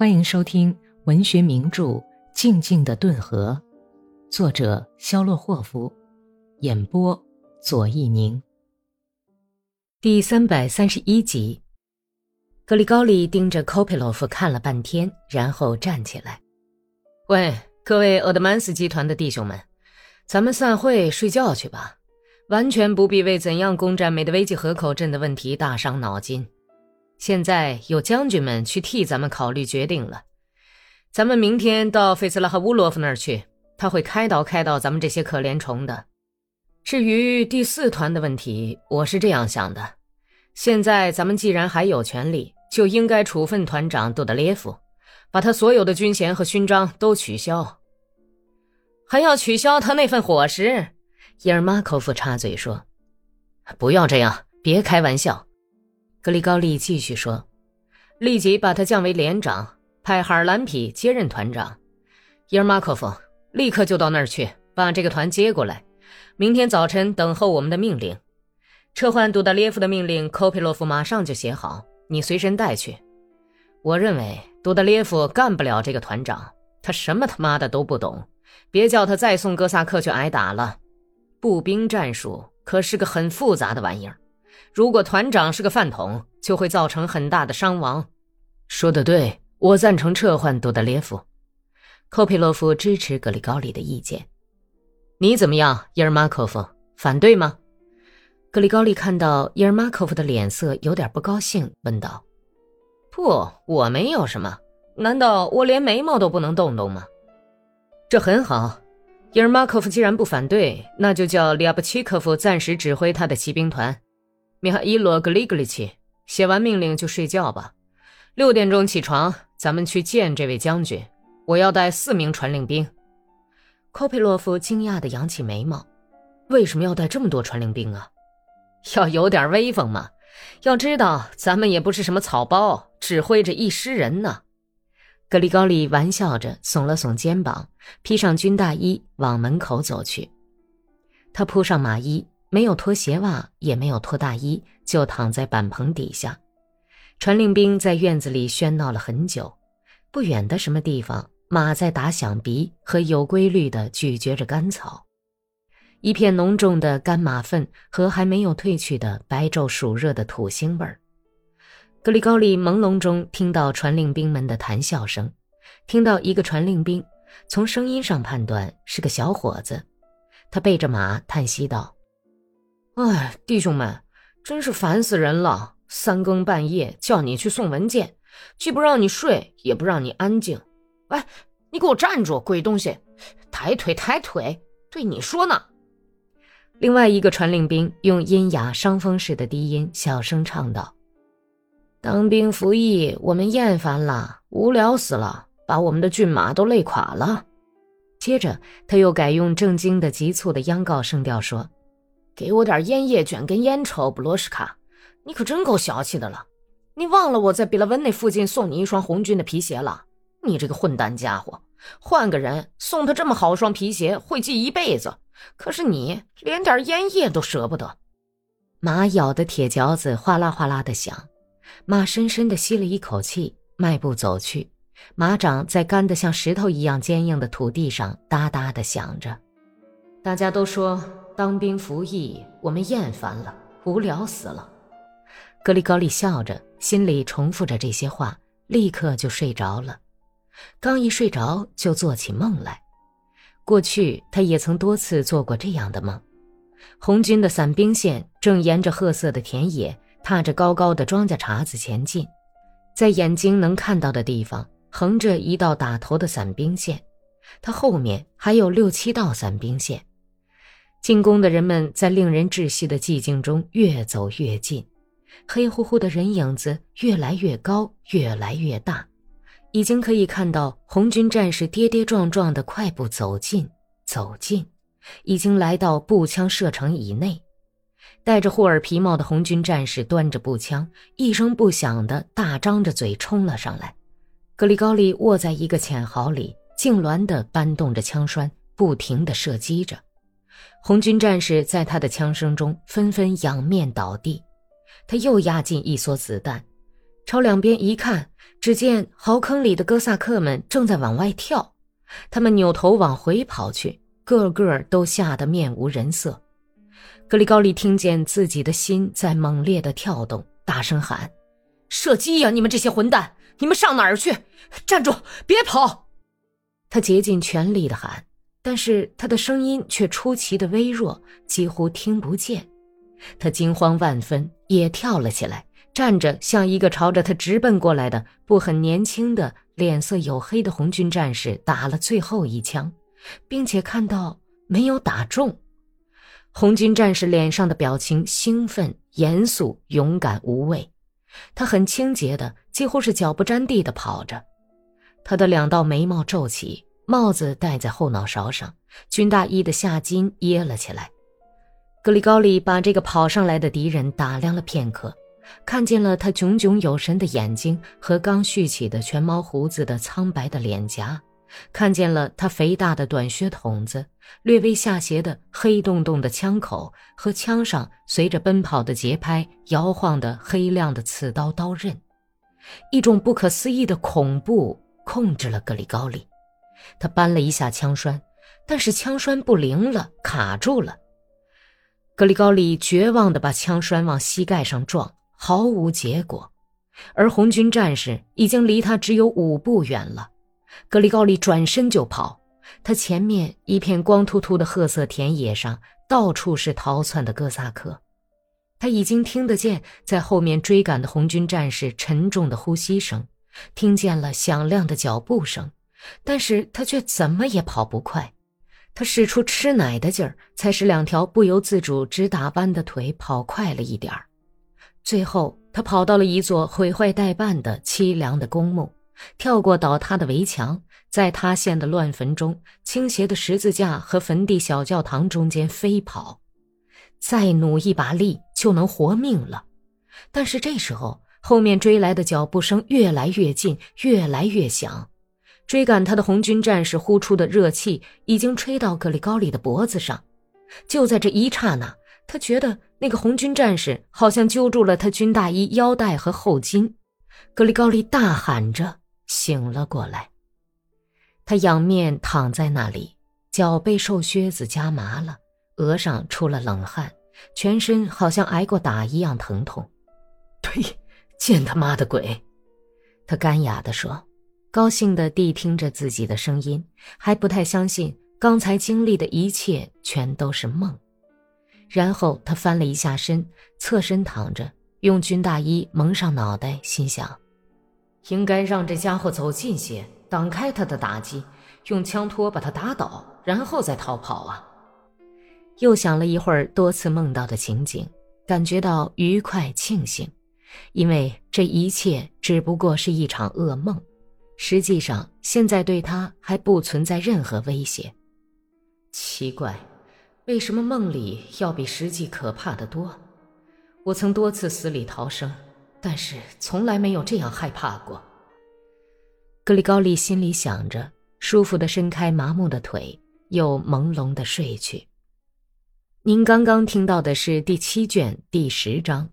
欢迎收听文学名著《静静的顿河》，作者肖洛霍夫，演播左一宁。第三百三十一集，格里高利盯着科佩洛夫看了半天，然后站起来：“喂，各位厄德曼斯集团的弟兄们，咱们散会睡觉去吧，完全不必为怎样攻占美德维基河口镇的问题大伤脑筋。”现在有将军们去替咱们考虑决定了，咱们明天到费斯拉和乌罗夫那儿去，他会开导开导咱们这些可怜虫的。至于第四团的问题，我是这样想的：现在咱们既然还有权利，就应该处分团长杜德列夫，把他所有的军衔和勋章都取消，还要取消他那份伙食。伊尔马科夫插嘴说：“不要这样，别开玩笑。”格里高利继续说：“立即把他降为连长，派哈尔兰皮接任团长。伊尔马科夫，立刻就到那儿去，把这个团接过来。明天早晨等候我们的命令。撤换杜达列夫的命令，科佩洛夫马上就写好，你随身带去。我认为杜达列夫干不了这个团长，他什么他妈的都不懂。别叫他再送哥萨克去挨打了。步兵战术可是个很复杂的玩意儿。”如果团长是个饭桶，就会造成很大的伤亡。说的对，我赞成撤换杜德列夫。科佩洛夫支持格里高利的意见。你怎么样，伊尔马科夫？反对吗？格里高利看到伊尔马科夫的脸色有点不高兴，问道：“不，我没有什么。难道我连眉毛都不能动动吗？”这很好。伊尔马科夫既然不反对，那就叫利亚布奇科夫暂时指挥他的骑兵团。米哈伊罗·格里格里奇，写完命令就睡觉吧。六点钟起床，咱们去见这位将军。我要带四名传令兵。科佩洛夫惊讶地扬起眉毛：“为什么要带这么多传令兵啊？要有点威风嘛！要知道，咱们也不是什么草包，指挥着一师人呢。”格里高利玩笑着耸了耸肩膀，披上军大衣往门口走去。他铺上马衣。没有脱鞋袜，也没有脱大衣，就躺在板棚底下。传令兵在院子里喧闹了很久。不远的什么地方，马在打响鼻和有规律地咀嚼着干草。一片浓重的干马粪和还没有褪去的白昼暑热的土腥味儿。格里高利朦胧中听到传令兵们的谈笑声，听到一个传令兵，从声音上判断是个小伙子。他背着马叹息道。哎，弟兄们，真是烦死人了！三更半夜叫你去送文件，既不让你睡，也不让你安静。哎，你给我站住，鬼东西！抬腿，抬腿！对你说呢。另外一个传令兵用阴哑伤风似的低音小声唱道：“当兵服役，我们厌烦了，无聊死了，把我们的骏马都累垮了。”接着，他又改用正经的、急促的央告声调说。给我点烟叶卷根烟抽，布罗什卡，你可真够小气的了！你忘了我在比拉文那附近送你一双红军的皮鞋了？你这个混蛋家伙！换个人送他这么好双皮鞋，会记一辈子。可是你连点烟叶都舍不得。马咬的铁嚼子哗啦哗啦的响，马深深的吸了一口气，迈步走去。马掌在干得像石头一样坚硬的土地上哒哒的响着。大家都说。当兵服役，我们厌烦了，无聊死了。格里高利笑着，心里重复着这些话，立刻就睡着了。刚一睡着，就做起梦来。过去他也曾多次做过这样的梦：红军的伞兵线正沿着褐色的田野，踏着高高的庄稼茬子前进，在眼睛能看到的地方，横着一道打头的伞兵线，它后面还有六七道伞兵线。进攻的人们在令人窒息的寂静中越走越近，黑乎乎的人影子越来越高，越来越大，已经可以看到红军战士跌跌撞撞的快步走近，走近，已经来到步枪射程以内。戴着护耳皮帽的红军战士端着步枪，一声不响的大张着嘴冲了上来。格里高利卧在一个浅壕里，痉挛地搬动着枪栓，不停地射击着。红军战士在他的枪声中纷纷仰面倒地，他又压进一梭子弹，朝两边一看，只见壕坑里的哥萨克们正在往外跳，他们扭头往回跑去，个个都吓得面无人色。格里高利听见自己的心在猛烈的跳动，大声喊：“射击呀！你们这些混蛋！你们上哪儿去？站住！别跑！”他竭尽全力的喊，但是他的声音却出奇的微弱，几乎听不见。他惊慌万分，也跳了起来。站着，向一个朝着他直奔过来的不很年轻的、脸色黝黑的红军战士打了最后一枪，并且看到没有打中。红军战士脸上的表情兴奋、严肃、勇敢、无畏。他很清洁的，几乎是脚不沾地的跑着。他的两道眉毛皱起，帽子戴在后脑勺上，军大衣的下襟掖了起来。格里高利把这个跑上来的敌人打量了片刻。看见了他炯炯有神的眼睛和刚蓄起的全毛胡子的苍白的脸颊，看见了他肥大的短靴筒子、略微下斜的黑洞洞的枪口和枪上随着奔跑的节拍摇晃的黑亮的刺刀刀刃，一种不可思议的恐怖控制了格里高利。他扳了一下枪栓，但是枪栓不灵了，卡住了。格里高利绝望地把枪栓往膝盖上撞。毫无结果，而红军战士已经离他只有五步远了。格里高利转身就跑，他前面一片光秃秃的褐色田野上，到处是逃窜的哥萨克。他已经听得见在后面追赶的红军战士沉重的呼吸声，听见了响亮的脚步声，但是他却怎么也跑不快。他使出吃奶的劲儿，才使两条不由自主直打弯的腿跑快了一点儿。最后，他跑到了一座毁坏殆半的凄凉的公墓，跳过倒塌的围墙，在塌陷的乱坟中、倾斜的十字架和坟地小教堂中间飞跑，再努一把力就能活命了。但是这时候，后面追来的脚步声越来越近，越来越响，追赶他的红军战士呼出的热气已经吹到格里高利的脖子上。就在这一刹那。他觉得那个红军战士好像揪住了他军大衣腰带和后襟，格里高利大喊着醒了过来。他仰面躺在那里，脚被瘦靴子夹麻了，额上出了冷汗，全身好像挨过打一样疼痛。呸！见他妈的鬼！他干哑地说，高兴地谛听着自己的声音，还不太相信刚才经历的一切全都是梦。然后他翻了一下身，侧身躺着，用军大衣蒙上脑袋，心想：应该让这家伙走近些，挡开他的打击，用枪托把他打倒，然后再逃跑啊！又想了一会儿多次梦到的情景，感觉到愉快庆幸，因为这一切只不过是一场噩梦，实际上现在对他还不存在任何威胁。奇怪。为什么梦里要比实际可怕的多？我曾多次死里逃生，但是从来没有这样害怕过。格里高利心里想着，舒服的伸开麻木的腿，又朦胧的睡去。您刚刚听到的是第七卷第十章。